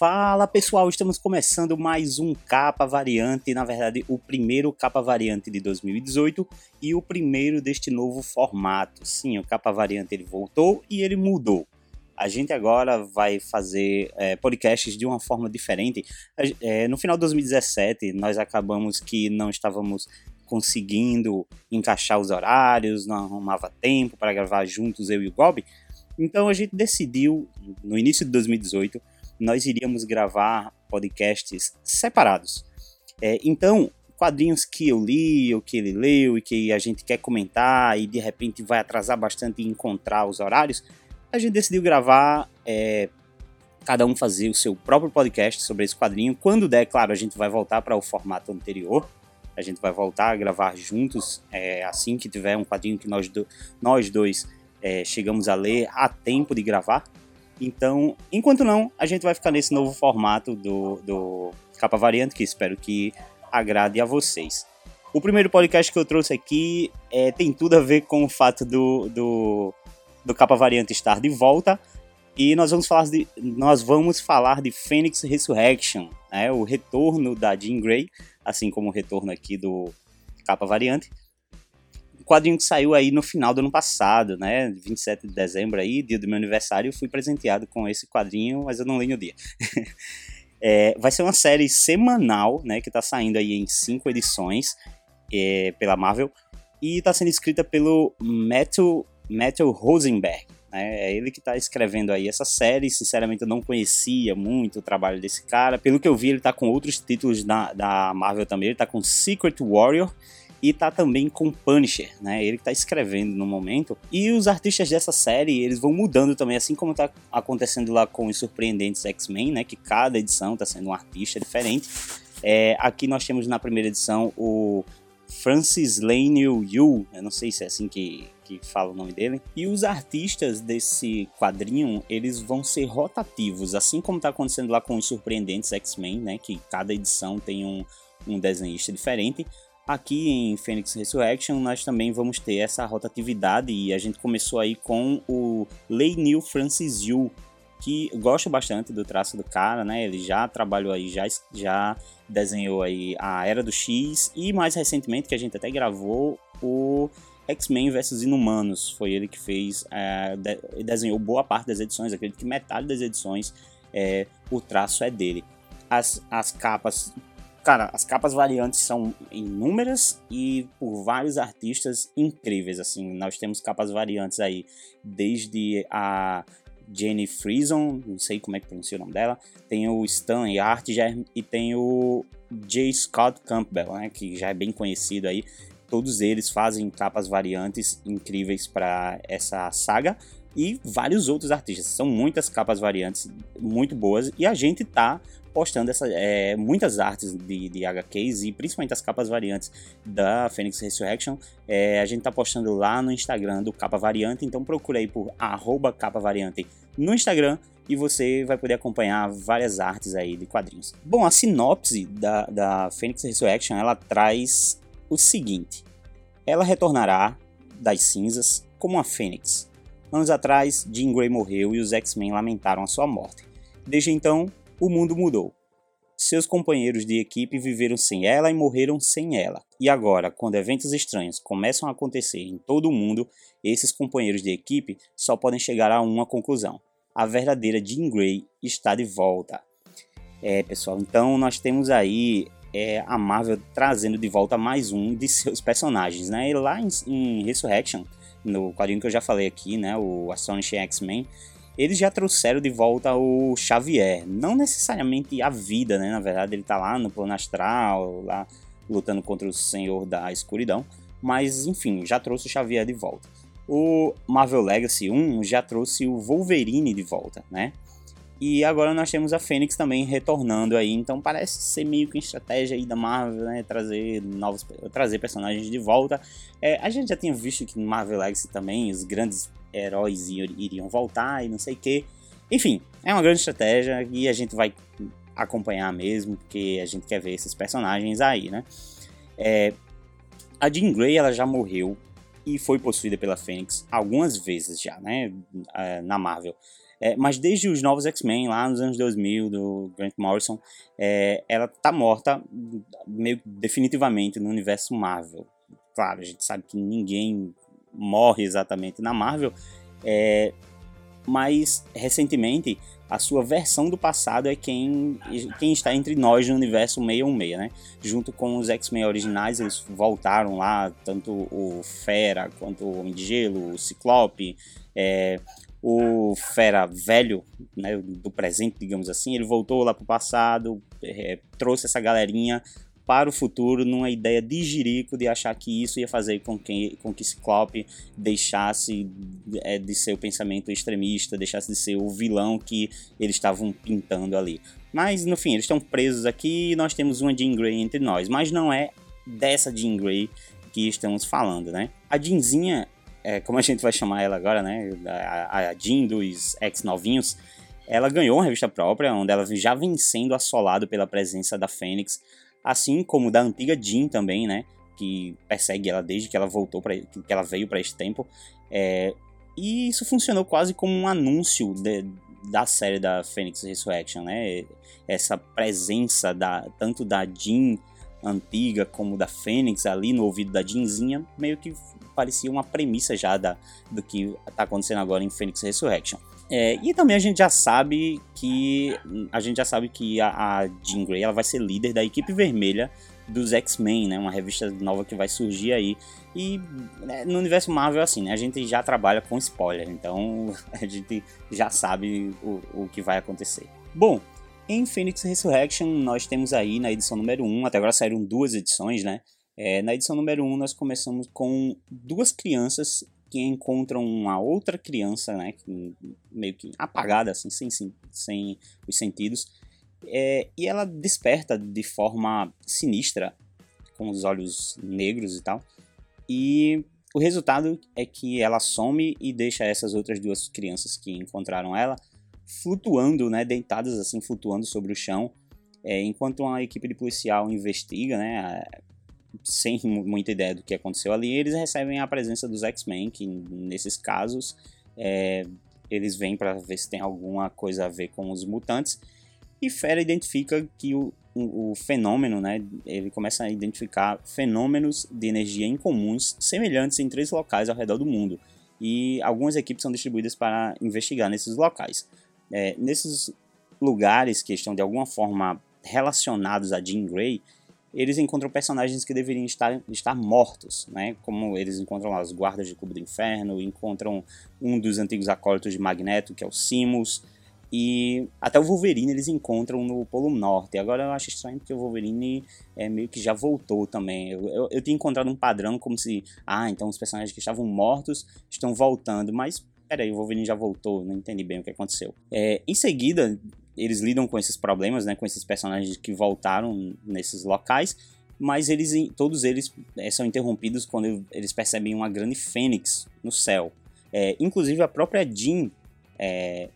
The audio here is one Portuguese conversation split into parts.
Fala pessoal, estamos começando mais um Capa Variante, na verdade o primeiro Capa Variante de 2018 e o primeiro deste novo formato. Sim, o Capa Variante ele voltou e ele mudou. A gente agora vai fazer é, podcasts de uma forma diferente. É, no final de 2017 nós acabamos que não estávamos conseguindo encaixar os horários, não arrumava tempo para gravar juntos eu e o Gob. Então a gente decidiu, no início de 2018, nós iríamos gravar podcasts separados. É, então, quadrinhos que eu li, ou que ele leu, e que a gente quer comentar, e de repente vai atrasar bastante encontrar os horários, a gente decidiu gravar, é, cada um fazer o seu próprio podcast sobre esse quadrinho. Quando der, claro, a gente vai voltar para o formato anterior. A gente vai voltar a gravar juntos, é, assim que tiver um quadrinho que nós, do, nós dois é, chegamos a ler a tempo de gravar. Então, enquanto não, a gente vai ficar nesse novo formato do, do Capa Variante, que espero que agrade a vocês. O primeiro podcast que eu trouxe aqui é, tem tudo a ver com o fato do, do, do Capa Variante estar de volta. E nós vamos falar de, nós vamos falar de Phoenix Resurrection, né, o retorno da Jean Grey, assim como o retorno aqui do Capa Variante quadrinho que saiu aí no final do ano passado, né? 27 de dezembro aí, dia do meu aniversário, fui presenteado com esse quadrinho, mas eu não li no dia. é, vai ser uma série semanal, né? Que tá saindo aí em cinco edições é, pela Marvel. E tá sendo escrita pelo Matthew, Matthew Rosenberg. Né? É ele que tá escrevendo aí essa série. Sinceramente, eu não conhecia muito o trabalho desse cara. Pelo que eu vi, ele tá com outros títulos da, da Marvel também. Ele tá com Secret Warrior e tá também com Punisher, né? Ele que tá escrevendo no momento. E os artistas dessa série, eles vão mudando também, assim como tá acontecendo lá com os surpreendentes X-Men, né? Que cada edição tá sendo um artista diferente. É, aqui nós temos na primeira edição o Francis Lane Yu, eu não sei se é assim que, que fala o nome dele. E os artistas desse quadrinho, eles vão ser rotativos, assim como tá acontecendo lá com os surpreendentes X-Men, né? Que cada edição tem um, um desenhista diferente. Aqui em Phoenix Resurrection nós também vamos ter essa rotatividade e a gente começou aí com o Lei Neil Francis Yu, que gosto bastante do traço do cara, né? Ele já trabalhou aí, já, já desenhou aí a Era do X e mais recentemente que a gente até gravou o X-Men vs Inumanos. Foi ele que fez, é, de, desenhou boa parte das edições, acredito que metade das edições é, o traço é dele. As, as capas Cara, as capas variantes são inúmeras e por vários artistas incríveis, assim, nós temos capas variantes aí, desde a Jenny Frison, não sei como é que pronuncia o nome dela, tem o Stan Yartger e tem o J. Scott Campbell, né, que já é bem conhecido aí, todos eles fazem capas variantes incríveis para essa saga, e vários outros artistas. São muitas capas variantes muito boas e a gente tá postando essa, é, muitas artes de, de HQs e principalmente as capas variantes da Phoenix Resurrection. É, a gente tá postando lá no Instagram do Capa Variante, então procura aí por arroba Capa Variante no Instagram e você vai poder acompanhar várias artes aí de quadrinhos. Bom, a sinopse da, da Phoenix Resurrection ela traz o seguinte: ela retornará das cinzas como a Fênix. Anos atrás, Jean Grey morreu e os X-Men lamentaram a sua morte. Desde então, o mundo mudou. Seus companheiros de equipe viveram sem ela e morreram sem ela. E agora, quando eventos estranhos começam a acontecer em todo o mundo, esses companheiros de equipe só podem chegar a uma conclusão: a verdadeira Jean Grey está de volta. É, pessoal, então nós temos aí é, a Marvel trazendo de volta mais um de seus personagens, né? E lá em, em Resurrection, no quadrinho que eu já falei aqui, né? O Astonishing X-Men, eles já trouxeram de volta o Xavier. Não necessariamente a vida, né? Na verdade, ele tá lá no plano astral, lá lutando contra o Senhor da Escuridão. Mas, enfim, já trouxe o Xavier de volta. O Marvel Legacy 1 já trouxe o Wolverine de volta, né? E agora nós temos a Fênix também retornando aí, então parece ser meio que estratégia aí da Marvel, né? Trazer novos, trazer personagens de volta. É, a gente já tinha visto que no Marvel Legacy também os grandes heróis iriam voltar e não sei o que. Enfim, é uma grande estratégia e a gente vai acompanhar mesmo, porque a gente quer ver esses personagens aí, né? É, a Jean Grey ela já morreu e foi possuída pela Fênix algumas vezes já, né? É, na Marvel. É, mas desde os novos X-Men, lá nos anos 2000, do Grant Morrison, é, ela tá morta meio definitivamente no universo Marvel. Claro, a gente sabe que ninguém morre exatamente na Marvel, é, mas recentemente a sua versão do passado é quem, quem está entre nós no universo 616, né? Junto com os X-Men originais, eles voltaram lá, tanto o Fera quanto o Homem de Gelo, o Ciclope, é, o Fera velho, né, do presente, digamos assim, ele voltou lá para o passado, é, trouxe essa galerinha para o futuro numa ideia de jirico de achar que isso ia fazer com que, com que Ciclope deixasse é, de ser o pensamento extremista, deixasse de ser o vilão que eles estavam pintando ali. Mas no fim, eles estão presos aqui e nós temos uma Jean Grey entre nós, mas não é dessa Jean Grey que estamos falando, né? A Jeanzinha, é, como a gente vai chamar ela agora, né? A, a Jean dos ex-novinhos, ela ganhou uma revista própria, onde ela já vem sendo assolada pela presença da Fênix assim como da antiga Jean também, né? Que persegue ela desde que ela voltou para que ela veio para este tempo. É, e isso funcionou quase como um anúncio de, da série da Phoenix Resurrection, né? Essa presença da tanto da Jean antiga como da Fênix ali no ouvido da Jeanzinha, meio que parecia uma premissa já da, do que está acontecendo agora em Phoenix Resurrection. É, e também a gente já sabe que a gente já sabe que a, a Jean Grey ela vai ser líder da equipe vermelha dos X-Men, né? Uma revista nova que vai surgir aí. E né, no universo Marvel, assim, né? A gente já trabalha com spoiler, então a gente já sabe o, o que vai acontecer. Bom, em Phoenix Resurrection, nós temos aí na edição número 1, até agora saíram duas edições, né? É, na edição número 1, nós começamos com duas crianças que encontram uma outra criança, né, meio que apagada, assim, sem, sem os sentidos, é, e ela desperta de forma sinistra, com os olhos negros e tal, e o resultado é que ela some e deixa essas outras duas crianças que encontraram ela flutuando, né, deitadas assim, flutuando sobre o chão, é, enquanto uma equipe de policial investiga, né, sem muita ideia do que aconteceu ali, eles recebem a presença dos X-Men, que nesses casos é, eles vêm para ver se tem alguma coisa a ver com os mutantes. E Fera identifica que o, o, o, fenômeno, né, ele começa a identificar fenômenos de energia incomuns semelhantes em três locais ao redor do mundo. E algumas equipes são distribuídas para investigar nesses locais. É, nesses lugares que estão de alguma forma relacionados a Jean Grey, eles encontram personagens que deveriam estar, estar mortos, né? Como eles encontram os guardas de Cubo do Inferno, encontram um dos antigos acólitos de Magneto, que é o Simus, e até o Wolverine eles encontram no Polo Norte. Agora eu acho estranho porque o Wolverine é meio que já voltou também. Eu, eu, eu tinha encontrado um padrão como se, ah, então os personagens que estavam mortos estão voltando, mas peraí, o Wolverine já voltou, não entendi bem o que aconteceu. É, em seguida, eles lidam com esses problemas, né, com esses personagens que voltaram nesses locais, mas eles, todos eles é, são interrompidos quando eles percebem uma grande fênix no céu. É, inclusive a própria Jean, é,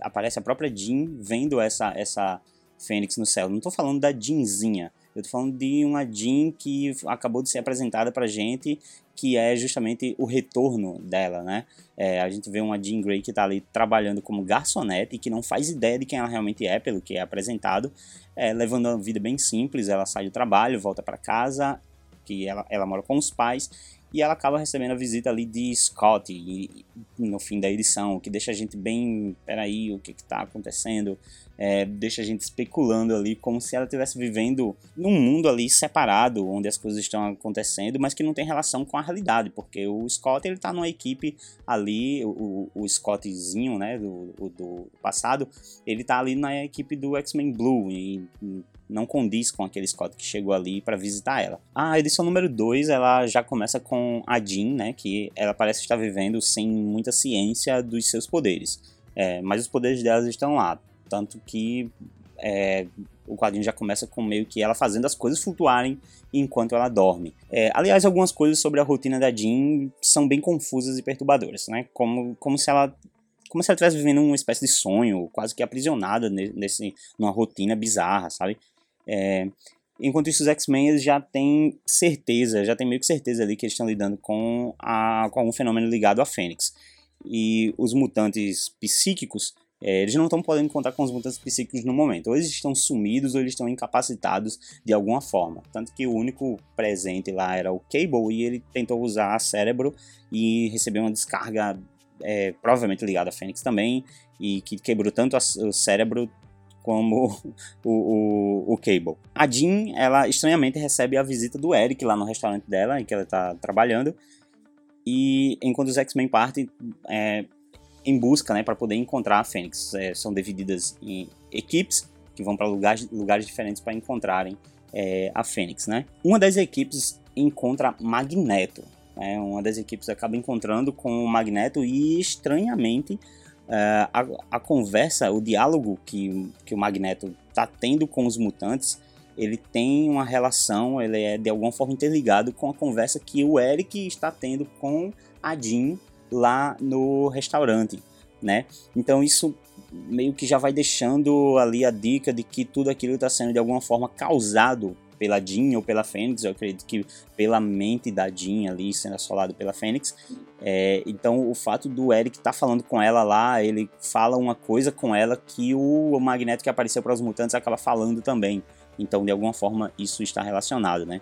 aparece a própria Jean vendo essa, essa fênix no céu. Não estou falando da Jeanzinha, eu tô falando de uma Jean que acabou de ser apresentada pra gente, que é justamente o retorno dela, né? É, a gente vê uma Jean Grey que tá ali trabalhando como garçonete e que não faz ideia de quem ela realmente é, pelo que é apresentado, é, levando uma vida bem simples. Ela sai do trabalho, volta para casa, que ela, ela mora com os pais, e ela acaba recebendo a visita ali de Scott e, no fim da edição, o que deixa a gente bem, peraí, o que está acontecendo? É, deixa a gente especulando ali como se ela estivesse vivendo num mundo ali separado, onde as coisas estão acontecendo, mas que não tem relação com a realidade, porque o Scott ele tá numa equipe ali, o, o Scottzinho, né, do, do passado, ele tá ali na equipe do X-Men Blue e não condiz com aquele Scott que chegou ali para visitar ela. A edição número 2, ela já começa com a Jean, né, que ela parece estar vivendo sem muita ciência dos seus poderes. É, mas os poderes delas estão lá, tanto que é, o quadrinho já começa com meio que ela fazendo as coisas flutuarem enquanto ela dorme. É, aliás, algumas coisas sobre a rotina da Jean são bem confusas e perturbadoras, né? Como, como se ela como se ela estivesse vivendo uma espécie de sonho, quase que aprisionada nesse, numa rotina bizarra, sabe? É, enquanto isso, os X-Men já têm certeza, já tem meio que certeza ali que eles estão lidando com, a, com algum fenômeno ligado à Fênix. e os mutantes psíquicos, é, eles não estão podendo contar com os mutantes psíquicos no momento. Ou eles estão sumidos ou eles estão incapacitados de alguma forma. Tanto que o único presente lá era o Cable e ele tentou usar cérebro e recebeu uma descarga é, provavelmente ligada a Fênix também e que quebrou tanto a, o cérebro como o, o, o, Cable. A Jean, ela estranhamente recebe a visita do Eric lá no restaurante dela, em que ela está trabalhando, e enquanto os X-Men partem é, em busca, né, para poder encontrar a Fênix, é, são divididas em equipes que vão para lugares, lugares diferentes para encontrarem é, a Fênix, né? Uma das equipes encontra Magneto, né? Uma das equipes acaba encontrando com o Magneto e estranhamente Uh, a, a, conversa, o diálogo que, que o Magneto está tendo com os mutantes ele tem uma relação, ele é de alguma forma interligado com a conversa que o Eric está tendo com a Jean lá no restaurante, né? Então isso meio que já vai deixando ali a dica de que tudo aquilo está sendo de alguma forma causado pela Jean ou pela Fênix, eu acredito que pela mente da Jean ali sendo assolado pela Fênix. É, então o fato do Eric estar tá falando com ela lá, ele fala uma coisa com ela que o Magneto que apareceu para os mutantes acaba falando também. Então, de alguma forma, isso está relacionado, né?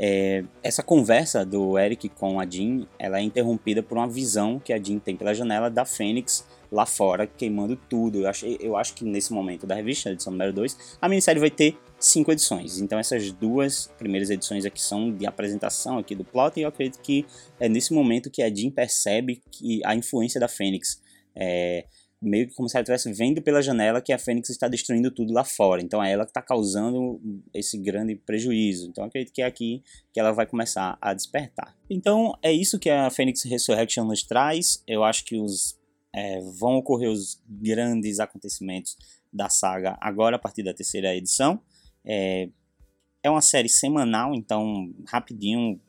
É, essa conversa do Eric com a Jean, ela é interrompida por uma visão que a Jean tem pela janela da Fênix lá fora, queimando tudo. Eu, achei, eu acho que nesse momento da revista, edição número 2, a minissérie vai ter cinco edições. Então essas duas primeiras edições aqui são de apresentação aqui do plot, e eu acredito que é nesse momento que a Jean percebe que a influência da Fênix. É, meio que como se ela estivesse vendo pela janela que a Fênix está destruindo tudo lá fora. Então é ela que está causando esse grande prejuízo. Então acredito que é aqui que ela vai começar a despertar. Então é isso que a Fênix Resurrection nos traz. Eu acho que os é, vão ocorrer os grandes acontecimentos da saga agora a partir da terceira edição. É, é uma série semanal, então rapidinho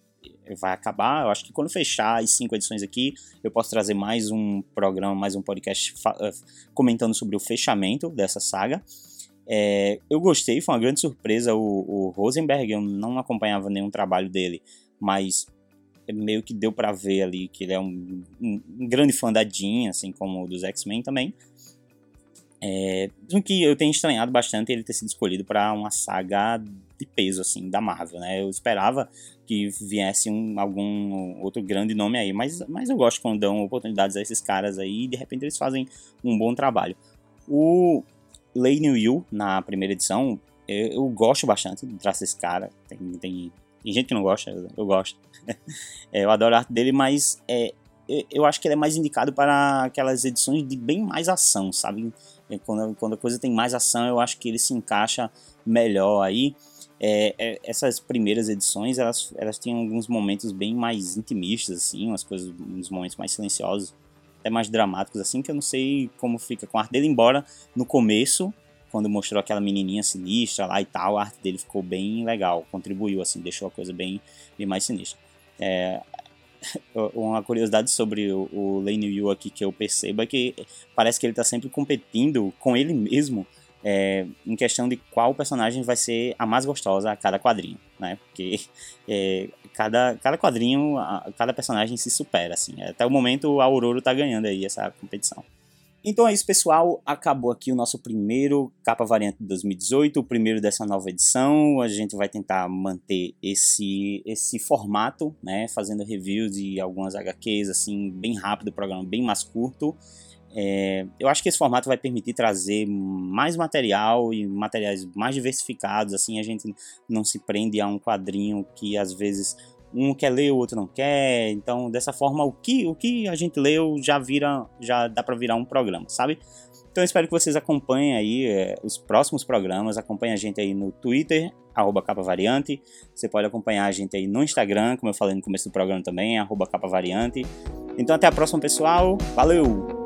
vai acabar. Eu acho que quando fechar as cinco edições aqui, eu posso trazer mais um programa, mais um podcast eh, comentando sobre o fechamento dessa saga. É, eu gostei, foi uma grande surpresa o, o, Rosenberg, eu não acompanhava nenhum trabalho dele, mas meio que deu para ver ali que ele é um, um, um, grande fã da Jean, assim como dos X-Men também. É, que eu tenho estranhado bastante ele ter sido escolhido para uma saga de peso assim da Marvel, né? Eu esperava que viesse um, algum outro grande nome aí, mas, mas eu gosto quando dão oportunidades a esses caras aí e de repente eles fazem um bom trabalho. O Lane Yu na primeira edição, eu, eu gosto bastante do traço desse cara. Tem, tem, tem gente que não gosta, eu, eu gosto. é, eu adoro a arte dele, mas é, eu acho que ele é mais indicado para aquelas edições de bem mais ação, sabe? Quando, quando a coisa tem mais ação, eu acho que ele se encaixa melhor aí. É, é, essas primeiras edições, elas, elas tinham alguns momentos bem mais intimistas, assim, umas coisas, uns momentos mais silenciosos, até mais dramáticos, assim, que eu não sei como fica com a arte dele, embora no começo, quando mostrou aquela menininha sinistra lá e tal, a arte dele ficou bem legal, contribuiu, assim, deixou a coisa bem, bem mais sinistra. É, uma curiosidade sobre o, o Lane Yu aqui que eu percebo é que parece que ele está sempre competindo com ele mesmo é, em questão de qual personagem vai ser a mais gostosa a cada quadrinho, né? Porque é, cada, cada quadrinho, a, cada personagem se supera, assim. Até o momento, a Aurora tá ganhando aí essa competição. Então é isso, pessoal. Acabou aqui o nosso primeiro capa variante de 2018, o primeiro dessa nova edição. A gente vai tentar manter esse esse formato, né? Fazendo reviews de algumas HQs, assim, bem rápido, programa bem mais curto. É, eu acho que esse formato vai permitir trazer mais material e materiais mais diversificados, assim a gente não se prende a um quadrinho que às vezes um quer ler, o outro não quer. Então, dessa forma, o que, o que a gente leu já vira, já dá para virar um programa, sabe? Então, espero que vocês acompanhem aí é, os próximos programas. Acompanhe a gente aí no Twitter, arroba capa variante. Você pode acompanhar a gente aí no Instagram, como eu falei no começo do programa também, arroba capa variante. Então, até a próxima, pessoal. Valeu!